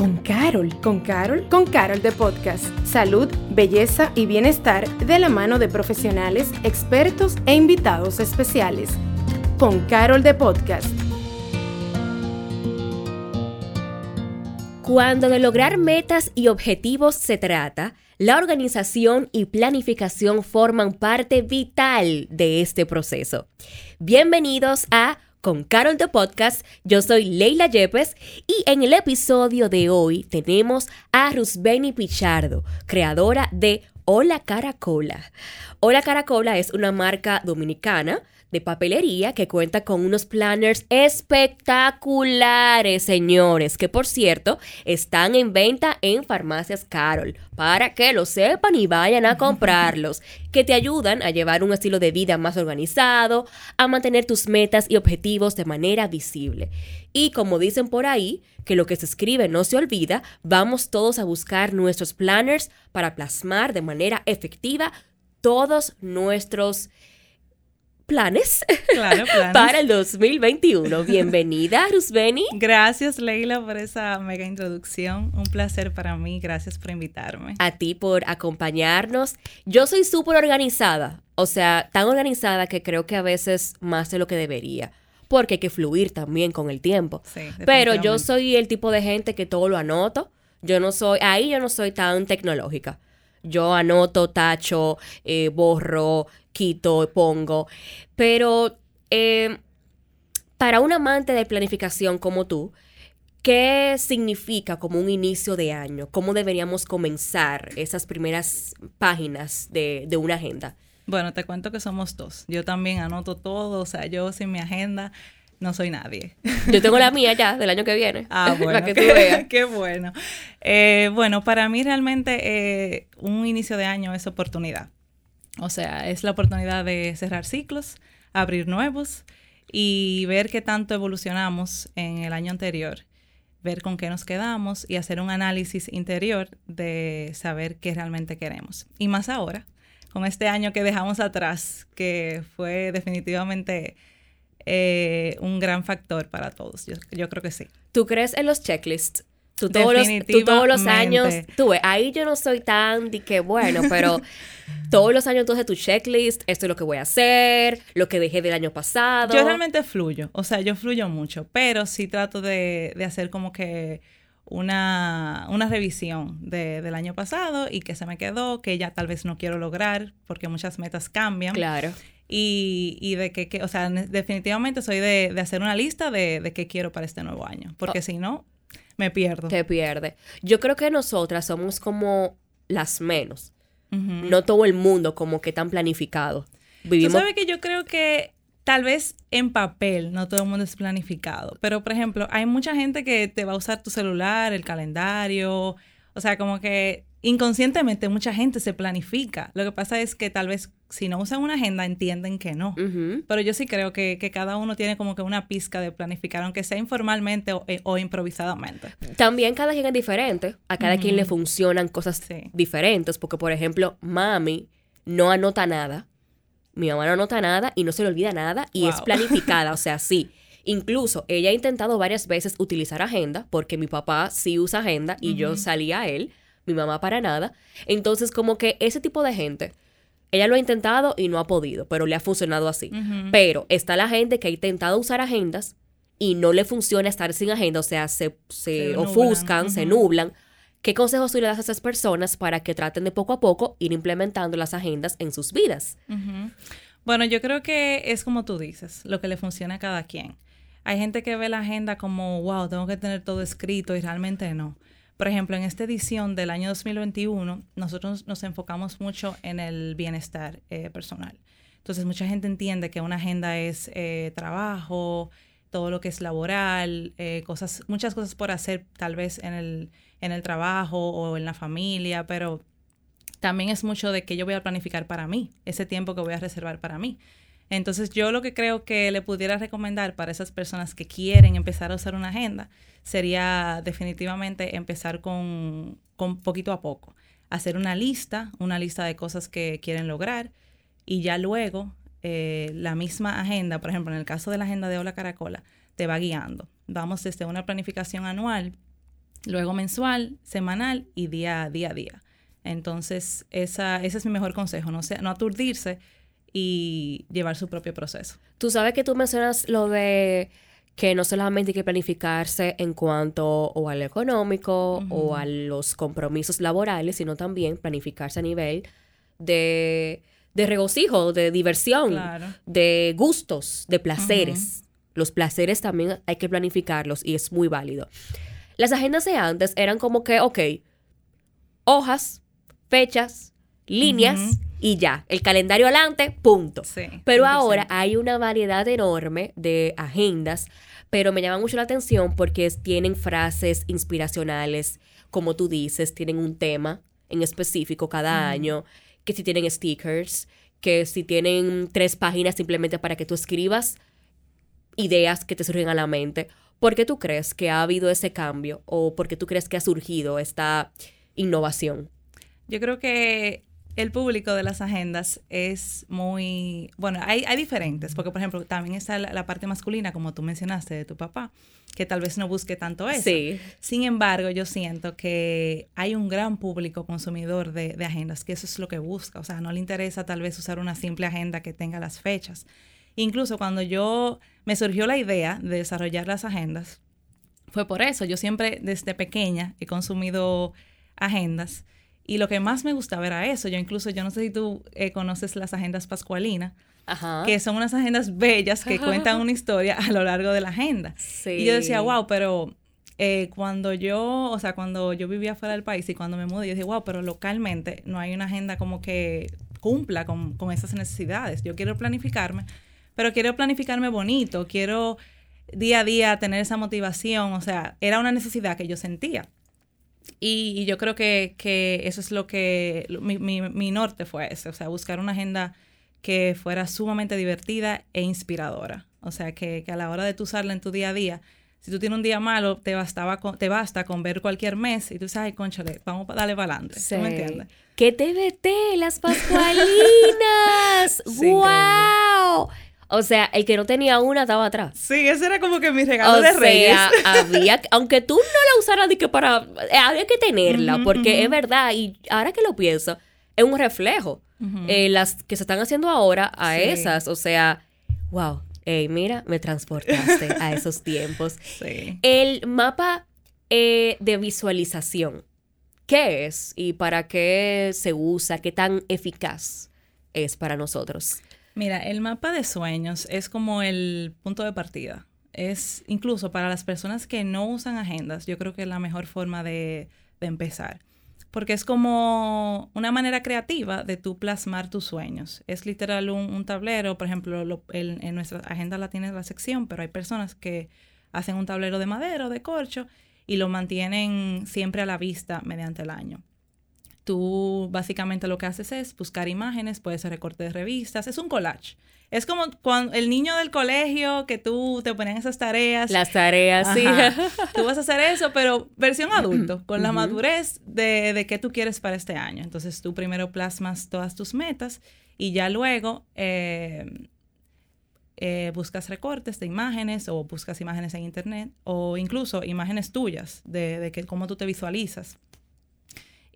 con Carol. ¿Con Carol? Con Carol de Podcast. Salud, belleza y bienestar de la mano de profesionales, expertos e invitados especiales. Con Carol de Podcast. Cuando de lograr metas y objetivos se trata, la organización y planificación forman parte vital de este proceso. Bienvenidos a con Carol de Podcast. Yo soy Leila Yepes y en el episodio de hoy tenemos a Rusbeni Pichardo, creadora de Hola Caracola. Hola Caracola es una marca dominicana de papelería que cuenta con unos planners espectaculares, señores, que por cierto están en venta en Farmacias Carol, para que lo sepan y vayan a comprarlos, que te ayudan a llevar un estilo de vida más organizado, a mantener tus metas y objetivos de manera visible. Y como dicen por ahí, que lo que se escribe no se olvida, vamos todos a buscar nuestros planners para plasmar de manera efectiva todos nuestros planes, para el 2021. Bienvenida, Rusbeni. Gracias, Leila, por esa mega introducción. Un placer para mí. Gracias por invitarme. A ti por acompañarnos. Yo soy súper organizada, o sea, tan organizada que creo que a veces más de lo que debería porque hay que fluir también con el tiempo. Pero yo soy el tipo de gente que todo lo anoto. Yo no soy, ahí yo no soy tan tecnológica. Yo anoto, tacho, eh, borro, quito, pongo. Pero eh, para un amante de planificación como tú, ¿qué significa como un inicio de año? ¿Cómo deberíamos comenzar esas primeras páginas de, de una agenda? Bueno, te cuento que somos dos. Yo también anoto todo, o sea, yo sin mi agenda no soy nadie. Yo tengo la mía ya del año que viene. Ah, bueno. que tú veas. Qué bueno. Eh, bueno, para mí realmente eh, un inicio de año es oportunidad. O sea, es la oportunidad de cerrar ciclos, abrir nuevos y ver qué tanto evolucionamos en el año anterior, ver con qué nos quedamos y hacer un análisis interior de saber qué realmente queremos. Y más ahora, con este año que dejamos atrás, que fue definitivamente eh, un gran factor para todos. Yo, yo creo que sí. ¿Tú crees en los checklists? Tú todos, los, tú todos los años, tú ahí yo no soy tan de que bueno, pero todos los años entonces tu checklist, esto es lo que voy a hacer, lo que dejé del año pasado. Yo realmente fluyo, o sea, yo fluyo mucho, pero sí trato de, de hacer como que una, una revisión de, del año pasado y que se me quedó, que ya tal vez no quiero lograr, porque muchas metas cambian. Claro. Y, y de que, que, o sea, definitivamente soy de, de hacer una lista de, de qué quiero para este nuevo año, porque oh. si no, me pierdo. Te pierde. Yo creo que nosotras somos como las menos. No todo el mundo como que tan planificado. Vivimos... Tú sabes que yo creo que tal vez en papel no todo el mundo es planificado, pero por ejemplo, hay mucha gente que te va a usar tu celular, el calendario, o sea, como que inconscientemente mucha gente se planifica. Lo que pasa es que tal vez si no usan una agenda entienden que no. Pero yo sí creo que, cada uno tiene como que una pizca de planificar, aunque sea informalmente o, eh, improvisadamente. También cada quien es diferente. A cada quien le funcionan cosas diferentes. Porque, por ejemplo, mami no anota nada. Mi mamá no anota nada y no se le olvida nada y es planificada. o sea, sí. Incluso ella ha intentado varias veces utilizar agenda porque mi papá sí usa agenda y yo salía a él mi mamá para nada. Entonces, como que ese tipo de gente, ella lo ha intentado y no ha podido, pero le ha funcionado así. Pero está la gente que ha intentado usar agendas y no le funciona estar sin agenda, o sea, se, se, ofuscan, se nublan. ¿Qué consejos tú le das a esas personas para que traten de poco a poco ir implementando las agendas en sus vidas? Bueno, yo creo que es como tú dices, lo que le funciona a cada quien. Hay gente que ve la agenda como, wow, tengo que tener todo escrito y realmente no. Por ejemplo, en esta edición del año 2021, nosotros nos enfocamos mucho en el bienestar eh, personal. Entonces, mucha gente entiende que una agenda es eh, trabajo, todo lo que es laboral, eh, cosas, muchas cosas por hacer tal vez en el, en el trabajo o en la familia, pero también es mucho de que yo voy a planificar para mí, ese tiempo que voy a reservar para mí. Entonces yo lo que creo que le pudiera recomendar para esas personas que quieren empezar a usar una agenda sería definitivamente empezar con, poquito a poco. Hacer una lista, una lista de cosas que quieren lograr y ya luego eh, la misma agenda, por ejemplo, en el caso de la agenda de Hola Caracola, te va guiando. Vamos desde una planificación anual luego mensual, semanal y día a día a día. Entonces, esa, ese es mi mejor consejo, no, no aturdirse y llevar su propio proceso. Tú sabes que tú mencionas lo de que no solamente hay que planificarse en cuanto o al económico o a los compromisos laborales, sino también planificarse a nivel de, de regocijo, de diversión, de gustos, de placeres. Los placeres también hay que planificarlos y es muy válido. Las agendas de antes eran como que, ok, hojas, fechas, líneas y ya. El calendario adelante, punto. pero ahora hay una variedad enorme de agendas, pero me llama mucho la atención porque tienen frases inspiracionales, como tú dices, tienen un tema en específico cada año, que si tienen stickers, que si tienen tres páginas simplemente para que tú escribas ideas que te surgen a la mente. ¿Por qué tú crees que ha habido ese cambio o por qué tú crees que ha surgido esta innovación? Yo creo que el público de las agendas es muy, bueno, hay, hay diferentes, porque por ejemplo también está la, parte masculina, como tú mencionaste, de tu papá, que tal vez no busque tanto eso. Sí. Sin embargo, yo siento que hay un gran público consumidor de, de agendas, que eso es lo que busca, o sea, no le interesa tal vez usar una simple agenda que tenga las fechas. Incluso cuando yo me surgió la idea de desarrollar las agendas, fue por eso, yo siempre desde pequeña he consumido agendas y lo que más me gustaba era eso. Yo incluso, yo no sé si tú eh, conoces las agendas pascualinas, que son unas agendas bellas que cuentan una historia a lo largo de la agenda. Y yo decía, wow, pero eh, cuando yo, o sea, cuando yo vivía fuera del país y cuando me mudé, yo dije, wow, pero localmente no hay una agenda como que cumpla con, con esas necesidades. Yo quiero planificarme, pero quiero planificarme bonito, quiero día a día tener esa motivación, o sea, era una necesidad que yo sentía. Y, yo creo que, eso es lo que mi, norte fue ese, o sea, buscar una agenda que fuera sumamente divertida e inspiradora. O sea, que, a la hora de tú usarla en tu día a día, si tú tienes un día malo, te, bastaba te basta con ver cualquier mes y tú sabes, conchale, vamos a darle para adelante. ¿Tú me entiendes? ¡Qué TBT! ¡Las Pascualinas! ¡Wow! O sea, el que no tenía una estaba atrás. Sí, ese era como que mi regalo de reyes. había, aunque tú no la usaras de que para, eh, había que tenerla, porque es verdad, y ahora que lo pienso, es un reflejo. Eh, las que se están haciendo ahora a esas, o sea, wow, hey, mira, me transportaste a esos tiempos. Sí. El mapa eh, de visualización, ¿qué es y para qué se usa? ¿Qué tan eficaz es para nosotros? Mira, el mapa de sueños es como el punto de partida. Es incluso para las personas que no usan agendas, yo creo que es la mejor forma de, empezar. Porque es como una manera creativa de tú plasmar tus sueños. Es literal un, tablero, por ejemplo, en nuestra agenda la tienes la sección, pero hay personas que hacen un tablero de madera o de corcho y lo mantienen siempre a la vista mediante el año. Tú básicamente lo que haces es buscar imágenes, puede ser recorte de revistas, es un collage. Es como cuando el niño del colegio que tú te ponen esas tareas. Las tareas, sí. Tú vas a hacer eso, pero versión adulto, con la madurez de, de qué tú quieres para este año. Entonces tú primero plasmas todas tus metas y ya luego eh, eh, buscas recortes de imágenes o buscas imágenes en internet o incluso imágenes tuyas de, de que, cómo tú te visualizas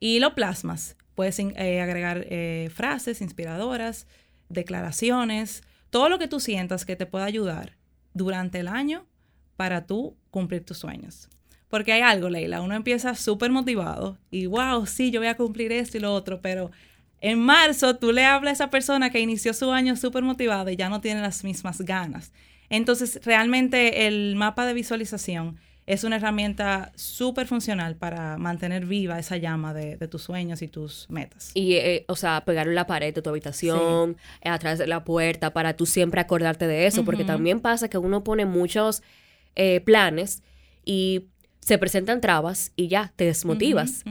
y lo plasmas. Puedes eh, agregar eh, frases inspiradoras, declaraciones, todo lo que tú sientas que te pueda ayudar durante el año para tú cumplir tus sueños. Porque hay algo, Leila, uno empieza súper motivado y wow, sí, yo voy a cumplir esto y lo otro, pero en marzo tú le hablas a esa persona que inició su año súper motivada y ya no tiene las mismas ganas. Entonces, realmente el mapa de visualización es una herramienta súper funcional para mantener viva esa llama de, tus sueños y tus metas. Y, eh, o sea, pegar en la pared de tu habitación, atrás de la puerta, para tú siempre acordarte de eso, porque también pasa que uno pone muchos eh, planes y se presentan trabas y ya, te desmotivas.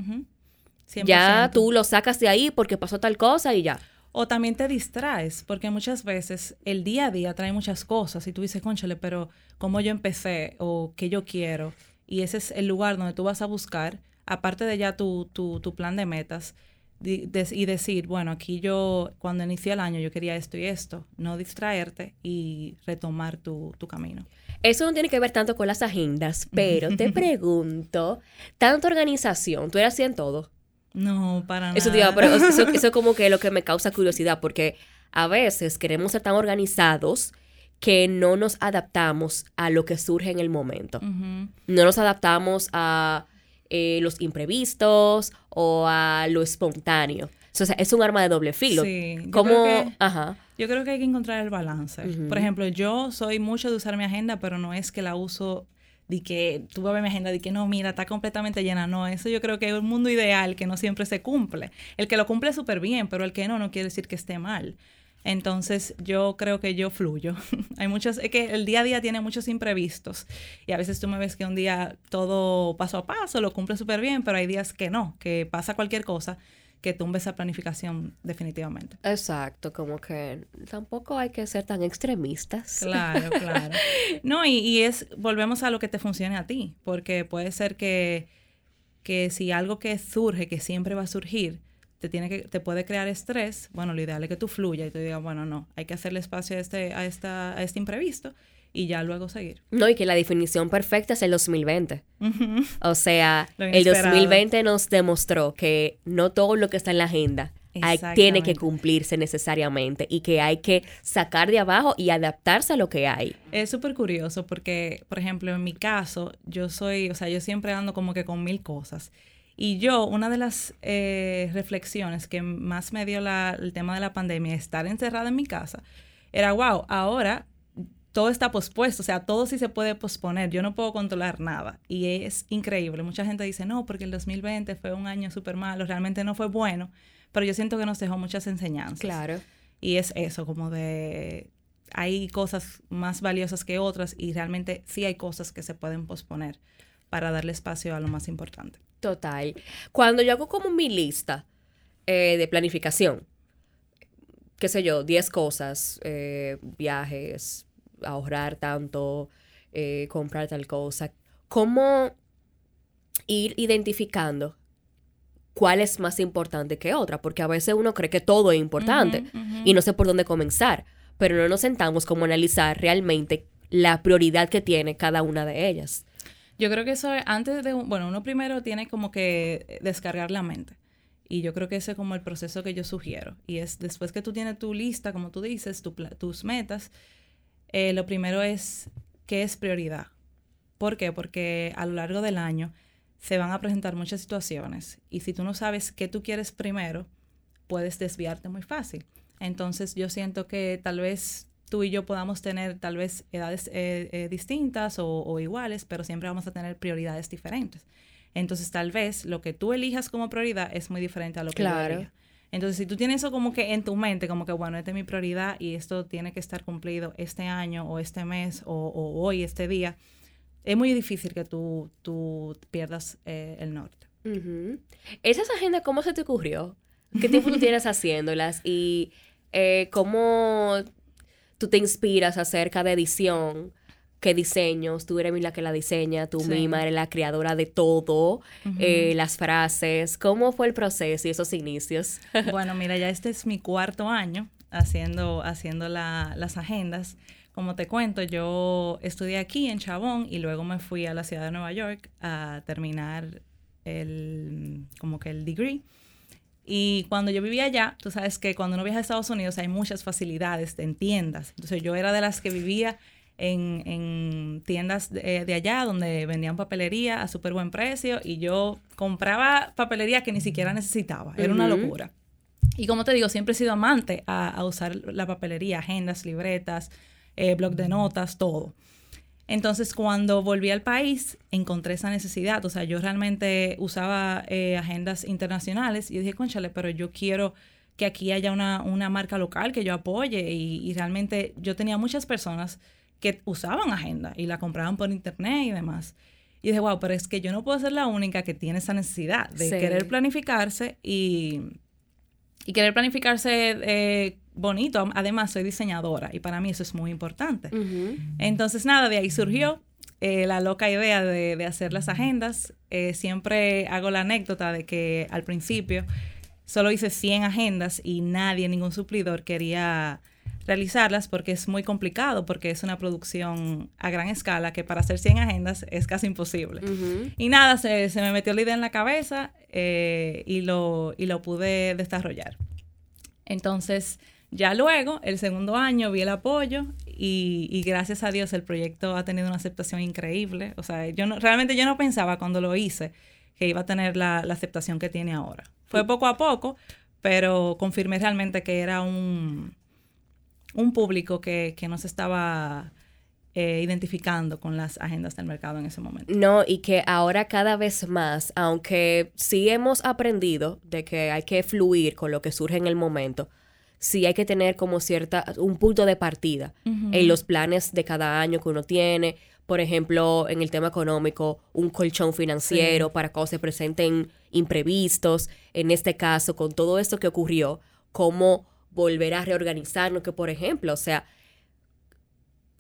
Ya tú lo sacas de ahí porque pasó tal cosa y ya. O también te distraes, porque muchas veces el día a día trae muchas cosas y tú dices, conchale, pero ¿cómo yo empecé? O qué yo quiero. Y ese es el lugar donde tú vas a buscar, aparte de ya tu, tu, tu plan de metas, y decir, bueno, aquí yo, cuando inicié el año, yo quería esto y esto, no distraerte y retomar tu, tu camino. Eso no tiene que ver tanto con las agendas, pero te pregunto, tanta organización, ¿tú eras así en todo? No, para eso, nada. pero eso, eso es como que lo que me causa curiosidad, porque a veces queremos ser tan organizados que no nos adaptamos a lo que surge en el momento. No nos adaptamos a eh, los imprevistos o a lo espontáneo. O sea, es un arma de doble filo. Sí, yo Creo que, Ajá. Yo creo que hay que encontrar el balance. Por ejemplo, yo soy mucho de usar mi agenda, pero no es que la uso de que tú vas a ver mi agenda de que no, mira, está completamente llena. No, eso yo creo que es un mundo ideal que no siempre se cumple. El que lo cumple súper bien, pero el que no, no quiere decir que esté mal. Entonces yo creo que yo fluyo. Hay muchos, es que el día a día tiene muchos imprevistos y a veces tú me ves que un día todo paso a paso lo cumple súper bien, pero hay días que no, que pasa cualquier cosa que tumbe esa planificación definitivamente. Exacto, como que tampoco hay que ser tan extremistas. Claro, claro. No, y, y es, volvemos a lo que te funcione a ti, porque puede ser que, que si algo que surge, que siempre va a surgir, te, tiene que, te puede crear estrés, bueno, lo ideal es que tú fluya y tú digas, bueno, no, hay que hacerle espacio a este, a esta, a este imprevisto y ya luego seguir. No, y que la definición perfecta es el 2020. O sea, el 2020 nos demostró que no todo lo que está en la agenda tiene que cumplirse necesariamente y que hay que sacar de abajo y adaptarse a lo que hay. Es súper curioso porque, por ejemplo, en mi caso, yo soy, o sea, yo siempre ando como que con mil cosas. Y yo, una de las eh, reflexiones que más me dio el tema de la pandemia, estar encerrada en mi casa, era, wow, ahora todo está pospuesto, o sea, todo sí se puede posponer, yo no puedo controlar nada. Y es increíble. Mucha gente dice, no, porque el 2020 fue un año súper malo, realmente no fue bueno, pero yo siento que nos dejó muchas enseñanzas. Claro. Y es eso, como de, hay cosas más valiosas que otras y realmente sí hay cosas que se pueden posponer para darle espacio a lo más importante. Total. Cuando yo hago como mi lista eh, de planificación, qué sé yo, 10 cosas, eh, viajes, ahorrar tanto, eh, comprar tal cosa, ¿cómo ir identificando cuál es más importante que otra? Porque a veces uno cree que todo es importante y no sé por dónde comenzar, pero no nos sentamos como a analizar realmente la prioridad que tiene cada una de ellas. Yo creo que eso antes de, bueno, uno primero tiene como que descargar la mente. Y yo creo que ese es como el proceso que yo sugiero. Y es después que tú tienes tu lista, como tú dices, tus metas, eh, lo primero es qué es prioridad. ¿Por qué? Porque a lo largo del año se van a presentar muchas situaciones y si tú no sabes qué tú quieres primero, puedes desviarte muy fácil. Entonces yo siento que tal vez tú y yo podamos tener tal vez edades eh, eh, distintas o, iguales, pero siempre vamos a tener prioridades diferentes. Entonces, tal vez lo que tú elijas como prioridad es muy diferente a lo que claro. yo Entonces, si tú tienes eso como que en tu mente, como que, bueno, esta es mi prioridad y esto tiene que estar cumplido este año o este mes o, hoy, este día, es muy difícil que tú, tú pierdas eh, el norte. ¿Esas agendas cómo se te ocurrió? ¿Qué tiempo tú tienes haciéndolas? Y cómo tú te inspiras acerca de edición, qué diseños, tú eres la que la diseña, tú misma eres la creadora de todo, eh, las frases, ¿cómo fue el proceso y esos inicios? bueno, mira, ya este es mi cuarto año haciendo, haciendo las agendas. Como te cuento, yo estudié aquí en Chabón y luego me fui a la ciudad de Nueva York a terminar el, como que el degree. Y cuando yo vivía allá, tú sabes que cuando uno viaja a Estados Unidos hay muchas facilidades en tiendas. Entonces yo era de las que vivía en, tiendas de, allá donde vendían papelería a súper buen precio y yo compraba papelería que ni siquiera necesitaba. Era una locura. Y como te digo, siempre he sido amante a, usar la papelería, agendas, libretas, eh, blog de notas, todo. Entonces, cuando volví al país, encontré esa necesidad. O sea, yo realmente usaba eh, agendas internacionales y dije, conchale, pero yo quiero que aquí haya una, marca local que yo apoye. Y, realmente yo tenía muchas personas que usaban agenda y la compraban por internet y demás. Y dije, wow, pero es que yo no puedo ser la única que tiene esa necesidad de querer planificarse y, y querer planificarse eh, bonito. Además, soy diseñadora y para mí eso es muy importante. Entonces, nada, de ahí surgió eh, la loca idea de, hacer las agendas. Eh, siempre hago la anécdota de que al principio solo hice 100 agendas y nadie, ningún suplidor quería realizarlas porque es muy complicado, porque es una producción a gran escala que para hacer 100 agendas es casi imposible. Y nada, se, me metió la idea en la cabeza eh, y, lo, y lo pude desarrollar. Entonces, ya luego, el segundo año, vi el apoyo y, gracias a Dios el proyecto ha tenido una aceptación increíble. O sea, yo realmente yo no pensaba cuando lo hice que iba a tener la, aceptación que tiene ahora. Fue poco a poco, pero confirmé realmente que era un, un público que, que no se estaba eh, identificando con las agendas del mercado en ese momento. No, y que ahora cada vez más, aunque sí hemos aprendido de que hay que fluir con lo que surge en el momento, sí hay que tener como cierta, un punto de partida en los planes de cada año que uno tiene. Por ejemplo, en el tema económico, un colchón financiero para cuando se presenten imprevistos. En este caso, con todo esto que ocurrió, cómo volver a reorganizarnos, que por ejemplo, o sea,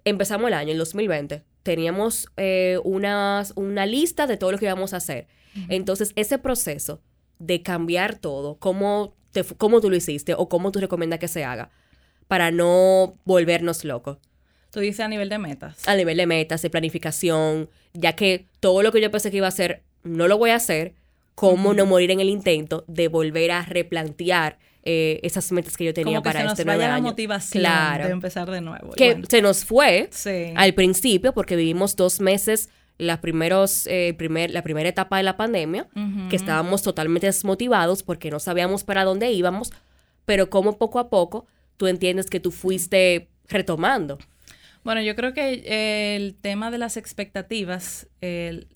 empezamos el año, el 2020, teníamos eh, una lista de todo lo que íbamos a hacer. Entonces, ese proceso de cambiar todo, cómo cómo tú lo hiciste o cómo tú recomiendas que se haga para no volvernos locos. Tú dices a nivel de metas. A nivel de metas, de planificación, ya que todo lo que yo pensé que iba a hacer, no lo voy a hacer, cómo no morir en el intento de volver a replantear eh, esas metas que yo tenía Como que para se este vaya la motivación de empezar de nuevo. Que se nos fue al principio porque vivimos dos meses la, primeros, eh, primer, la primera etapa de la pandemia, que estábamos totalmente desmotivados porque no sabíamos para dónde íbamos, pero como poco a poco tú entiendes que tú fuiste retomando. Bueno, yo creo que el tema de las expectativas,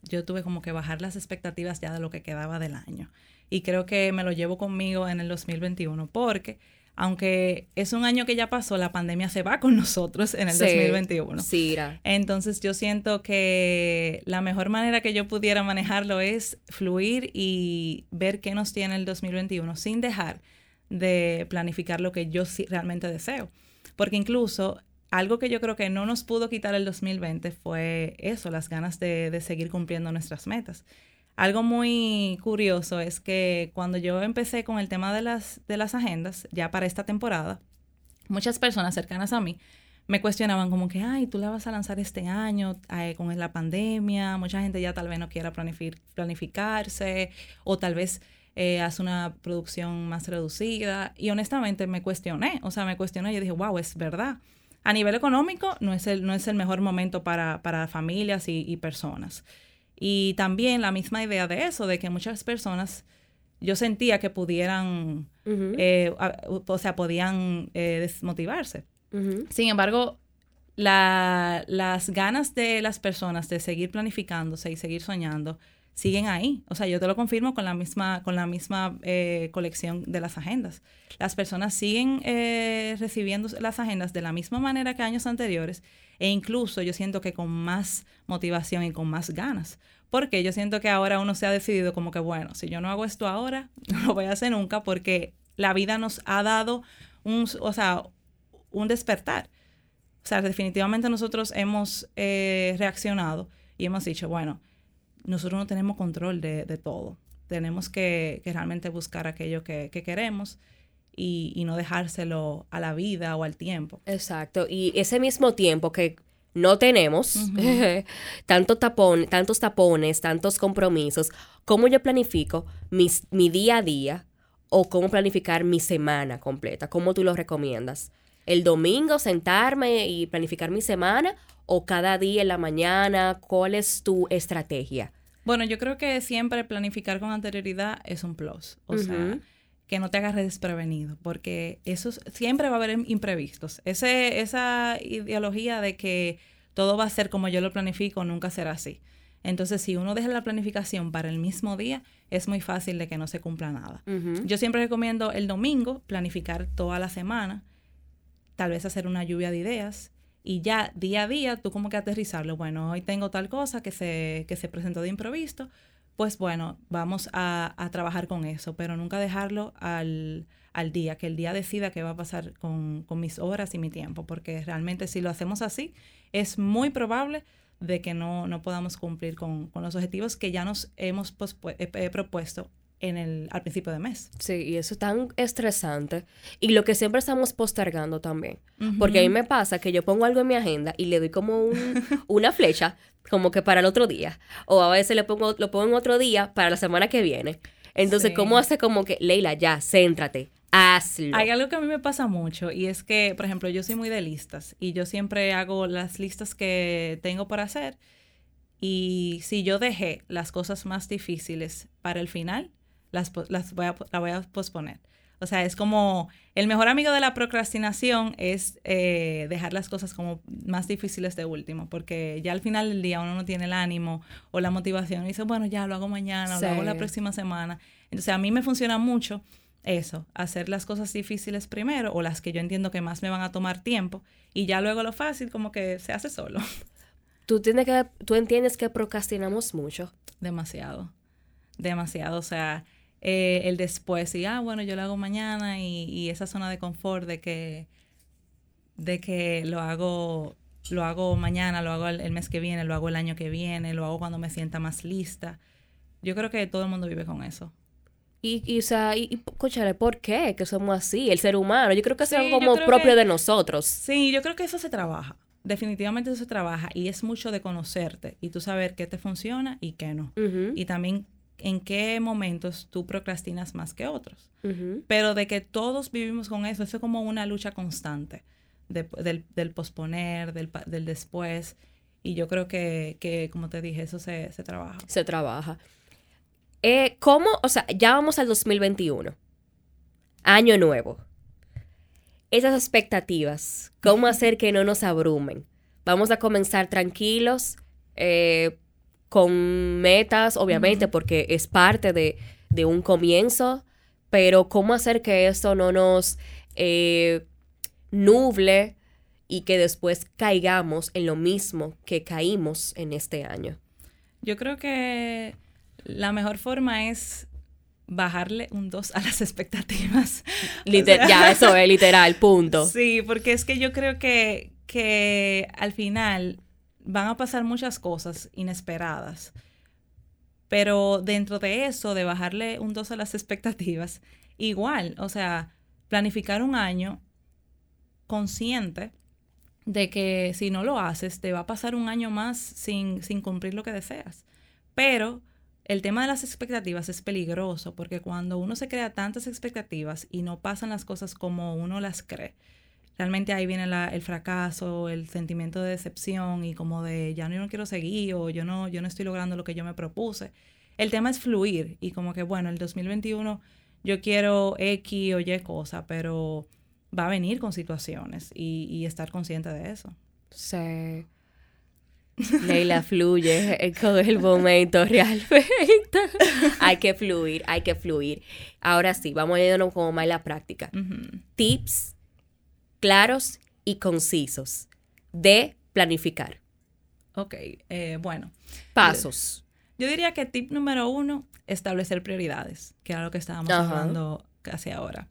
yo tuve como que bajar las expectativas ya de lo que quedaba del año. Y creo que me lo llevo conmigo en el 2021 porque aunque es un año que ya pasó, la pandemia se va con nosotros en el 2021. Sí, Entonces yo siento que la mejor manera que yo pudiera manejarlo es fluir y ver qué nos tiene el 2021 sin dejar de planificar lo que yo realmente deseo. Porque incluso algo que yo creo que no nos pudo quitar el 2020 fue eso, las ganas de, de seguir cumpliendo nuestras metas. Algo muy curioso es que cuando yo empecé con el tema de las, de las agendas, ya para esta temporada, muchas personas cercanas a mí me cuestionaban como que, ay, tú la vas a lanzar este año con la pandemia, mucha gente ya tal vez no quiera planificarse o tal vez eh, hace una producción más reducida. Y honestamente me cuestioné, o sea, me cuestioné y yo dije, wow, es verdad. A nivel económico no es el, no es el mejor momento para, para familias y, y personas. Y también la misma idea de eso, de que muchas personas yo sentía que pudieran, eh, o sea, podían eh, desmotivarse. Sin embargo, las ganas de las personas de seguir planificándose y seguir soñando siguen ahí. O sea, yo te lo confirmo con la misma, con la misma eh, colección de las agendas. Las personas siguen recibiendo las agendas de la misma manera que años anteriores e incluso yo siento que con más motivación y con más ganas. Porque yo siento que ahora uno se ha decidido como que, bueno, si yo no hago esto ahora, no lo voy a hacer nunca porque la vida nos ha dado un, o sea, un despertar. O sea, definitivamente nosotros hemos eh, reaccionado y hemos dicho, bueno, nosotros no tenemos control de, todo. Tenemos que, realmente buscar aquello que, que queremos y, no dejárselo a la vida o al tiempo. Exacto. Y ese mismo tiempo que no tenemos tanto tapón, tantos tapones, tantos compromisos, ¿cómo yo planifico mi día a día o cómo planificar mi semana completa? ¿Cómo tú lo recomiendas? ¿El domingo sentarme y planificar mi semana o cada día en la mañana? ¿Cuál es tu estrategia? Bueno, yo creo que siempre planificar con anterioridad es un plus. O sea, que no te agarre desprevenido, porque eso siempre va a haber imprevistos. Ese, esa ideología de que todo va a ser como yo lo planifico nunca será así. Entonces, si uno deja la planificación para el mismo día, es muy fácil de que no se cumpla nada. Yo siempre recomiendo el domingo planificar toda la semana, tal vez hacer una lluvia de ideas y ya día a día tú como que aterrizarlo. Bueno, hoy tengo tal cosa que se, que se presentó de improviso, pues bueno, vamos a, trabajar con eso, pero nunca dejarlo al, día, que el día decida qué va a pasar con, mis horas y mi tiempo, porque realmente si lo hacemos así, es muy probable de que no, podamos cumplir con, los objetivos que ya nos hemos eh, eh, propuesto en el, al principio de mes. Sí, y eso es tan estresante. Y lo que siempre estamos postergando también. Porque a mí me pasa que yo pongo algo en mi agenda y le doy como un, una flecha, como que para el otro día. O a veces le pongo, lo pongo en otro día para la semana que viene. Entonces, ¿cómo hace como que, Leila, ya, céntrate, hazlo? Hay algo que a mí me pasa mucho y es que, por ejemplo, yo soy muy de listas y yo siempre hago las listas que tengo por hacer. Y si yo dejé las cosas más difíciles para el final, las, las voy, a, voy a posponer. O sea, es como el mejor amigo de la procrastinación es eh, dejar las cosas como más difíciles de último, porque ya al final del día uno no tiene el ánimo o la motivación y dice, bueno, ya lo hago mañana, lo hago la próxima semana. Entonces a mí me funciona mucho eso, hacer las cosas difíciles primero o las que yo entiendo que más me van a tomar tiempo y ya luego lo fácil como que se hace solo. Tú, tienes que, tú entiendes que procrastinamos mucho. Demasiado, demasiado. O sea, eh, el después y, ah, bueno, yo lo hago mañana y, esa zona de confort de que, de que lo hago lo hago mañana, lo hago el, mes que viene, lo hago el año que viene, lo hago cuando me sienta más lista. Yo creo que todo el mundo vive con eso. Y, y o sea, y, ¿por qué? Que somos así, el ser humano. Yo creo que es algo como propio de nosotros. Sí, yo creo que eso se trabaja. Definitivamente eso se trabaja y es mucho de conocerte y tú saber qué te funciona y qué no. Y también en qué momentos tú procrastinas más que otros. Pero de que todos vivimos con eso, eso es como una lucha constante del, posponer, del, después. Y yo creo que, como te dije, eso se, trabaja. Se trabaja. Eh, ¿Cómo? O sea, ya vamos al 2021. Año nuevo. Esas expectativas, ¿cómo hacer que no nos abrumen? Vamos a comenzar tranquilos, eh, con metas, obviamente, porque es parte de, un comienzo, pero cómo hacer que esto no nos eh, nuble y que después caigamos en lo mismo que caímos en este año. Yo creo que la mejor forma es bajarle un 2 a las expectativas. ya, eso es literal, punto. Sí, porque es que yo creo que, que al final van a pasar muchas cosas inesperadas. Pero dentro de eso, de bajarle un 2 a las expectativas, igual, o sea, planificar un año consciente de que si no lo haces, te va a pasar un año más sin, sin cumplir lo que deseas. Pero el tema de las expectativas es peligroso porque cuando uno se crea tantas expectativas y no pasan las cosas como uno las cree, realmente ahí viene el fracaso, el sentimiento de decepción y como de ya no, no quiero seguir o yo no, yo no estoy logrando lo que yo me propuse. El tema es fluir y como que, bueno, el 2021 yo quiero X o Y cosa, pero va a venir con situaciones y, y estar consciente de eso. Sí. Leila fluye con el momento realmente. hay que fluir, hay que fluir. Ahora sí, vamos a irnos como más a la práctica. Tips claros y concisos de planificar. Ok, eh, bueno. Pasos. Yo diría que tip número uno, establecer prioridades, que era lo que estábamos hablando casi ahora.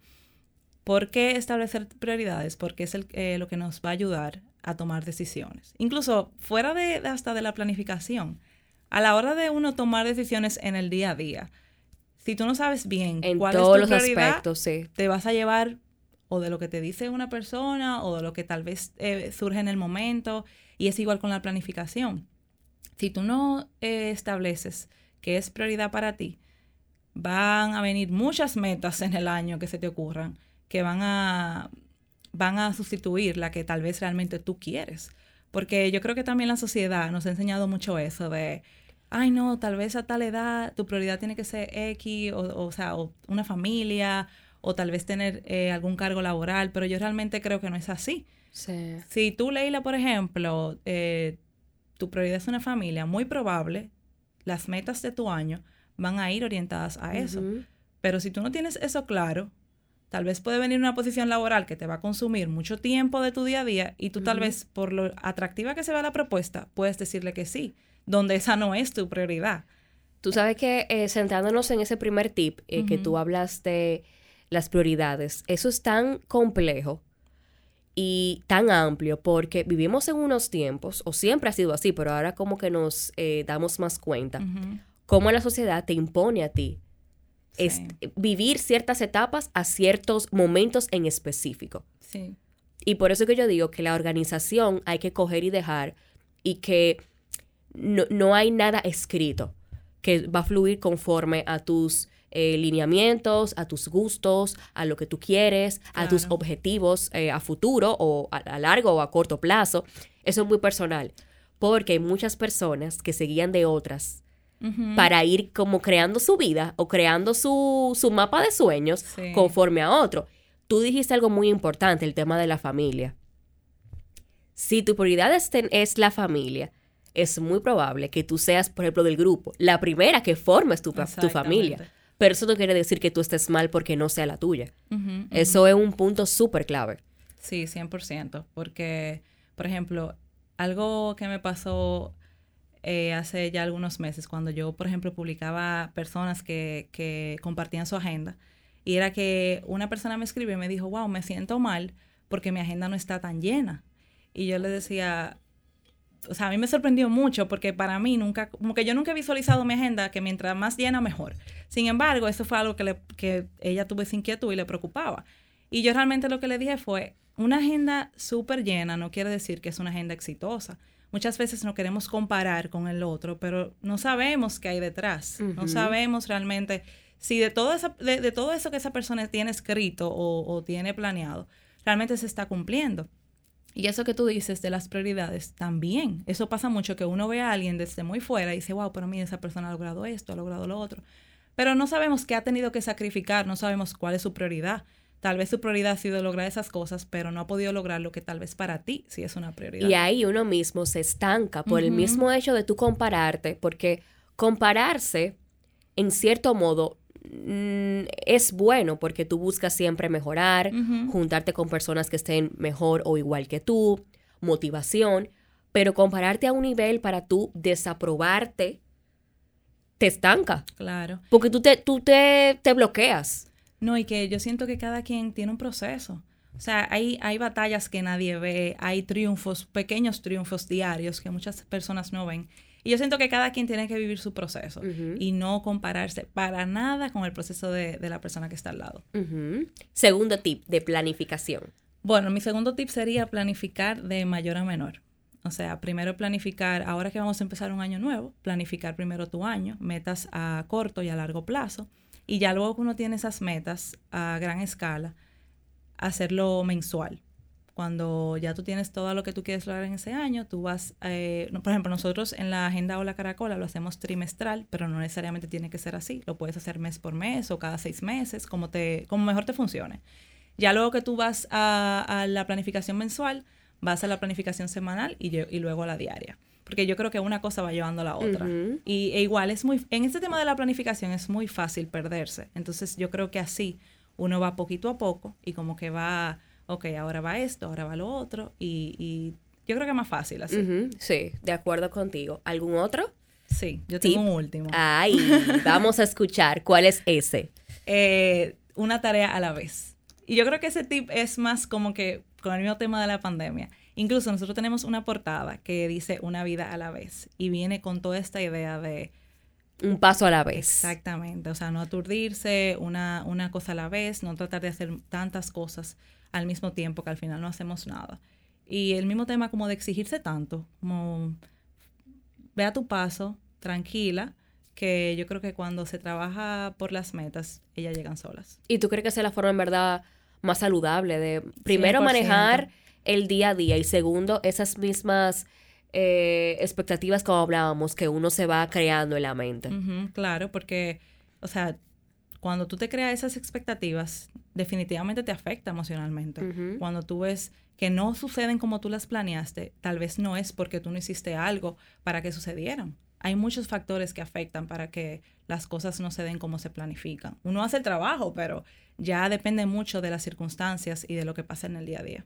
¿Por qué establecer prioridades? Porque es el, eh, lo que nos va a ayudar a tomar decisiones. Incluso fuera de, hasta de la planificación, a la hora de uno tomar decisiones en el día a día, si tú no sabes bien en cuál todos es tu los aspectos, sí. te vas a llevar o de lo que te dice una persona o de lo que tal vez eh, surge en el momento. Y es igual con la planificación. Si tú no eh, estableces que es prioridad para ti, van a venir muchas metas en el año que se te ocurran que van a, van a sustituir la que tal vez realmente tú quieres. Porque yo creo que también la sociedad nos ha enseñado mucho eso de, ay no, tal vez a tal edad tu prioridad tiene que ser X, o, o, sea, una familia, o tal vez tener eh, algún cargo laboral, pero yo realmente creo que no es así. Sí. Si tú, Leila, por ejemplo, eh, tu prioridad es una familia, muy probable las metas de tu año van a ir orientadas a eso. Pero si tú no tienes eso claro, tal vez puede venir una posición laboral que te va a consumir mucho tiempo de tu día a día y tú tal vez por lo atractiva que se ve la propuesta, puedes decirle que sí, donde esa no es tu prioridad. Tú sabes que eh, centrándonos en ese primer tip que tú hablas de las prioridades. Eso es tan complejo y tan amplio porque vivimos en unos tiempos, o siempre ha sido así, pero ahora como que nos eh, damos más cuenta, cómo la sociedad te impone a ti Es vivir ciertas etapas a ciertos momentos en específico. Sí. Y por eso que yo digo que la organización hay que coger y dejar y que no, no hay nada escrito que va a fluir conforme a tus eh, lineamientos, a tus gustos, a lo que tú quieres, a tus objetivos eh, a futuro o a, largo o a corto plazo. Eso es muy personal, porque hay muchas personas que seguían de otras para ir como creando su vida o creando su, su mapa de sueños conforme a otro. Tú dijiste algo muy importante, el tema de la familia. Si tu prioridad es, es la familia, es muy probable que tú seas, por ejemplo, del grupo, la primera que formes tu, tu familia. Pero eso no quiere decir que tú estés mal porque no sea la tuya. Eso es un punto súper clave. Sí, 100%. Porque, por ejemplo, algo que me pasó eh, hace ya algunos meses, cuando yo, por ejemplo, publicaba personas que, que compartían su agenda, y era que una persona me escribió y me dijo, wow, me siento mal porque mi agenda no está tan llena. Y yo le decía, o sea, a mí me sorprendió mucho porque para mí nunca, como que yo nunca he visualizado mi agenda que mientras más llena, mejor. Sin embargo, eso fue algo que, le, que ella tuvo esa inquietud y le preocupaba. Y yo realmente lo que le dije fue, una agenda súper llena no quiere decir que es una agenda exitosa. Muchas veces no queremos comparar con el otro, pero no sabemos qué hay detrás. No sabemos realmente si de todo, eso, de, todo eso que esa persona tiene escrito o, o tiene planeado, realmente se está cumpliendo. Y eso que tú dices de las prioridades también. Eso pasa mucho que uno ve a alguien desde muy fuera y dice, wow, pero mira, esa persona ha logrado esto, ha logrado lo otro. Pero no sabemos qué ha tenido que sacrificar, no sabemos cuál es su prioridad. Tal vez su prioridad ha sido lograr esas cosas, pero no ha podido lograr lo que tal vez para ti sí es una prioridad. Y ahí uno mismo se estanca por el mismo hecho de tú compararte, porque compararse, en cierto modo, es bueno porque tú buscas siempre mejorar, juntarte con personas que estén mejor o igual que tú, motivación, pero compararte a un nivel para tú desaprobarte te estanca. Claro. Porque tú te, tú te, te bloqueas. No, y que yo siento que cada quien tiene un proceso. O sea, hay, hay batallas que nadie ve, hay triunfos, pequeños triunfos diarios que muchas personas no ven. Y yo siento que cada quien tiene que vivir su proceso y no compararse para nada con el proceso de, la persona que está al lado. Segundo tip de planificación. Bueno, mi segundo tip sería planificar de mayor a menor. O sea, primero planificar, ahora que vamos a empezar un año nuevo, planificar primero tu año, metas a corto y a largo plazo. Y ya luego que uno tiene esas metas a gran escala, hacerlo mensual cuando ya tú tienes todo lo que tú quieres lograr en ese año, tú vas, eh, por ejemplo, nosotros en la agenda o la caracola lo hacemos trimestral, pero no necesariamente tiene que ser así. Lo puedes hacer mes por mes o cada seis meses, como, te, como mejor te funcione. Ya luego que tú vas a, la planificación mensual, vas a la planificación semanal y, y, luego a la diaria. Porque yo creo que una cosa va llevando a la otra. y, e igual es muy, en este tema de la planificación es muy fácil perderse. Entonces yo creo que así uno va poquito a poco y como que va ok, ahora va esto, ahora va lo otro, y, yo creo que es más fácil así. Sí, de acuerdo contigo. ¿Algún otro? Sí, yo tengo un último. Ay, vamos a escuchar. ¿Cuál es ese? Eh, una tarea a la vez. Y yo creo que ese tip es más como que con el mismo tema de la pandemia. Incluso nosotros tenemos una portada que dice una vida a la vez y viene con toda esta idea de... Un paso a la vez. Exactamente, o sea, no aturdirse, una, una cosa a la vez, no tratar de hacer tantas cosas al mismo tiempo que al final no hacemos nada. Y el mismo tema como de exigirse tanto, como ve a tu paso, tranquila, que yo creo que cuando se trabaja por las metas, ellas llegan solas. ¿Y tú crees que esa es la forma en verdad más saludable de primero manejar el día a día y segundo esas mismas eh, expectativas como hablábamos que uno se va creando en la mente? claro, porque, o sea, cuando tú te creas esas expectativas, definitivamente te afecta emocionalmente. Cuando tú ves que no suceden como tú las planeaste, tal vez no es porque tú no hiciste algo para que sucedieran. Hay muchos factores que afectan para que las cosas no se den como se planifican. Uno hace el trabajo, pero ya depende mucho de las circunstancias y de lo que pasa en el día a día.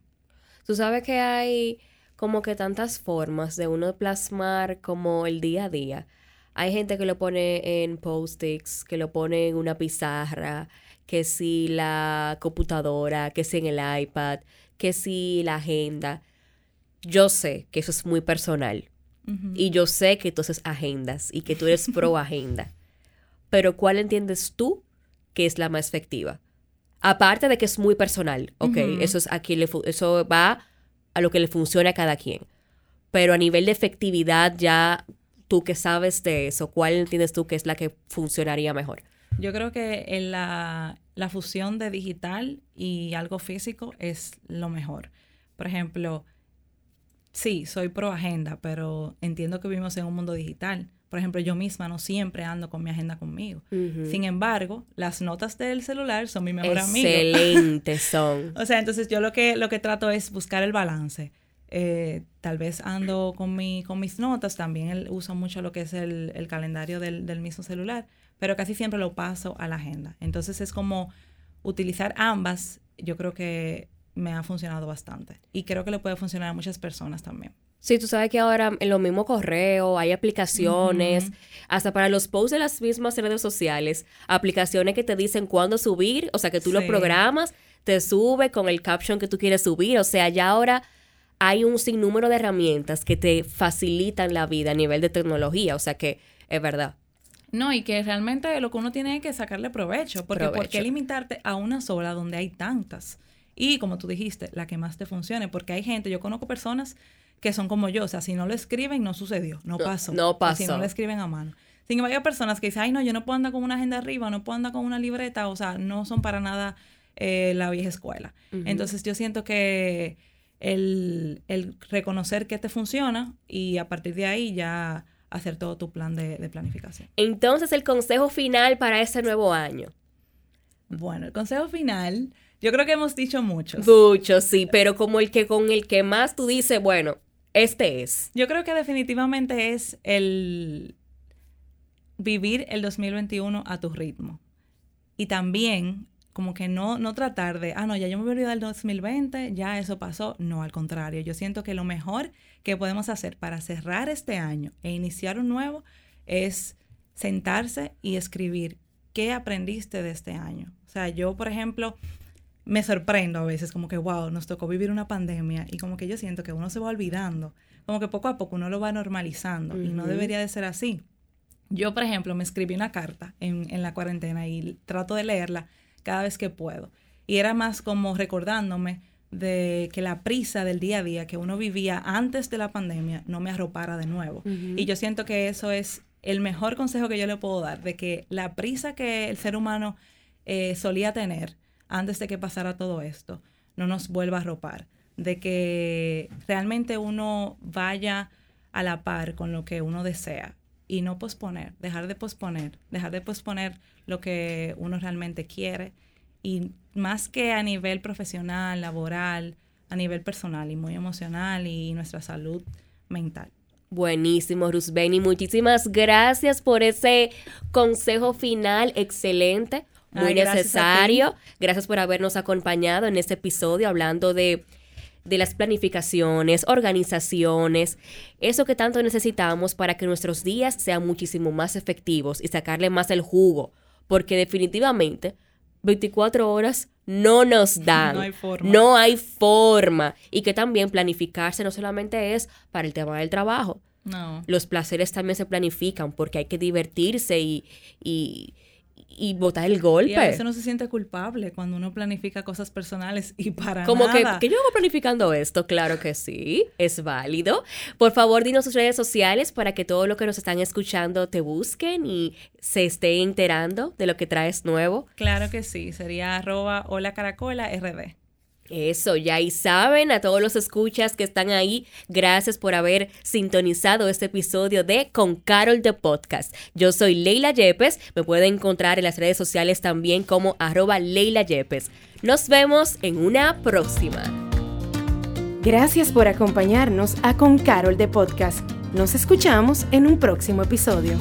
Tú sabes que hay como que tantas formas de uno plasmar como el día a día. Hay gente que lo pone en post-its, que lo pone en una pizarra, que si la computadora, que si en el iPad, que si la agenda. Yo sé que eso es muy personal. Y yo sé que tú haces agendas y que tú eres pro agenda. Pero ¿cuál entiendes tú que es la más efectiva. Aparte de que es muy personal, ok, eso, es aquí le eso va a lo que le funciona a cada quien. Pero a nivel de efectividad, ya tú que sabes de eso, ¿cuál entiendes tú que es la que funcionaría mejor? Yo creo que en la, la fusión de digital y algo físico es lo mejor. Por ejemplo, sí, soy pro agenda, pero entiendo que vivimos en un mundo digital. Por ejemplo, yo misma no siempre ando con mi agenda conmigo. Sin embargo, las notas del celular son mi mejor amigo. Excelentes son. o sea, entonces yo lo que, lo que trato es buscar el balance. Eh, tal vez ando con, mi, con mis notas, también uso mucho lo que es el, el calendario del, del mismo celular, pero casi siempre lo paso a la agenda. Entonces es como utilizar ambas, yo creo que me ha funcionado bastante. Y creo que le puede funcionar a muchas personas también. Sí, tú sabes que ahora en lo mismo correo hay aplicaciones, hasta para los posts de las mismas redes sociales, aplicaciones que te dicen cuándo subir, o sea que tú lo programas, te sube con el caption que tú quieres subir, o sea, ya ahora hay un sinnúmero de herramientas que te facilitan la vida a nivel de tecnología, o sea que es verdad. No, y que realmente lo que uno tiene que sacarle provecho, porque ¿por qué limitarte a una sola donde hay tantas? Y como tú dijiste, la que más te funcione, porque hay gente, yo conozco personas que son como yo, o sea, si no lo escriben, no sucedió, no pasó. No, pasó. Si no lo escriben a mano. Sin embargo, hay personas que dicen, ay, no, yo no puedo andar con una agenda arriba, no puedo andar con una libreta, o sea, no son para nada eh, la vieja escuela. Entonces, yo siento que el, el, reconocer que te funciona y a partir de ahí ya hacer todo tu plan de, de planificación. Entonces, el consejo final para este nuevo año. Bueno, el consejo final, yo creo que hemos dicho muchos. Muchos, sí, pero como el que con el que más tú dices, bueno, este es. Yo creo que definitivamente es el vivir el 2021 a tu ritmo. Y también como que no, no tratar de, ah, no, ya yo me voy a olvidar del 2020, ya eso pasó. No, al contrario, yo siento que lo mejor que podemos hacer para cerrar este año e iniciar un nuevo es sentarse y escribir qué aprendiste de este año. O sea, yo, por ejemplo, me sorprendo a veces, como que, wow, nos tocó vivir una pandemia y como que yo siento que uno se va olvidando, como que poco a poco uno lo va normalizando y no debería de ser así. Yo, por ejemplo, me escribí una carta en, en la cuarentena y trato de leerla cada vez que puedo. Y era más como recordándome de que la prisa del día a día que uno vivía antes de la pandemia no me arropara de nuevo. Y yo siento que eso es el mejor consejo que yo le puedo dar, de que la prisa que el ser humano eh, solía tener antes de que pasara todo esto, no nos vuelva a ropar, de que realmente uno vaya a la par con lo que uno desea y no posponer, dejar de posponer, dejar de posponer lo que uno realmente quiere y más que a nivel profesional, laboral, a nivel personal y muy emocional y nuestra salud mental. Buenísimo, Rusbeni. Muchísimas gracias por ese consejo final excelente muy necesario. Gracias, por habernos acompañado en este episodio hablando de, de las planificaciones, organizaciones, eso que tanto necesitamos para que nuestros días sean muchísimo más efectivos y sacarle más el jugo, porque definitivamente 24 horas no nos dan. No hay forma. No hay forma. Y que también planificarse no solamente es para el tema del trabajo. No. Los placeres también se planifican porque hay que divertirse y, y y botar el golpe. Y a veces uno se siente culpable cuando uno planifica cosas personales y para Como nada. que, que yo hago planificando esto, claro que sí, es válido. Por favor, dinos sus redes sociales para que todo lo que nos están escuchando te busquen y se esté enterando de lo que traes nuevo. Claro que sí, sería arroba hola caracola rd. Eso, ya y saben a todos los escuchas que están ahí, gracias por haber sintonizado este episodio de Con Carol de Podcast. Yo soy Leila Yepes, me pueden encontrar en las redes sociales también como arroba Leila Yepes. Nos vemos en una próxima. Gracias por acompañarnos a Con Carol de Podcast. Nos escuchamos en un próximo episodio.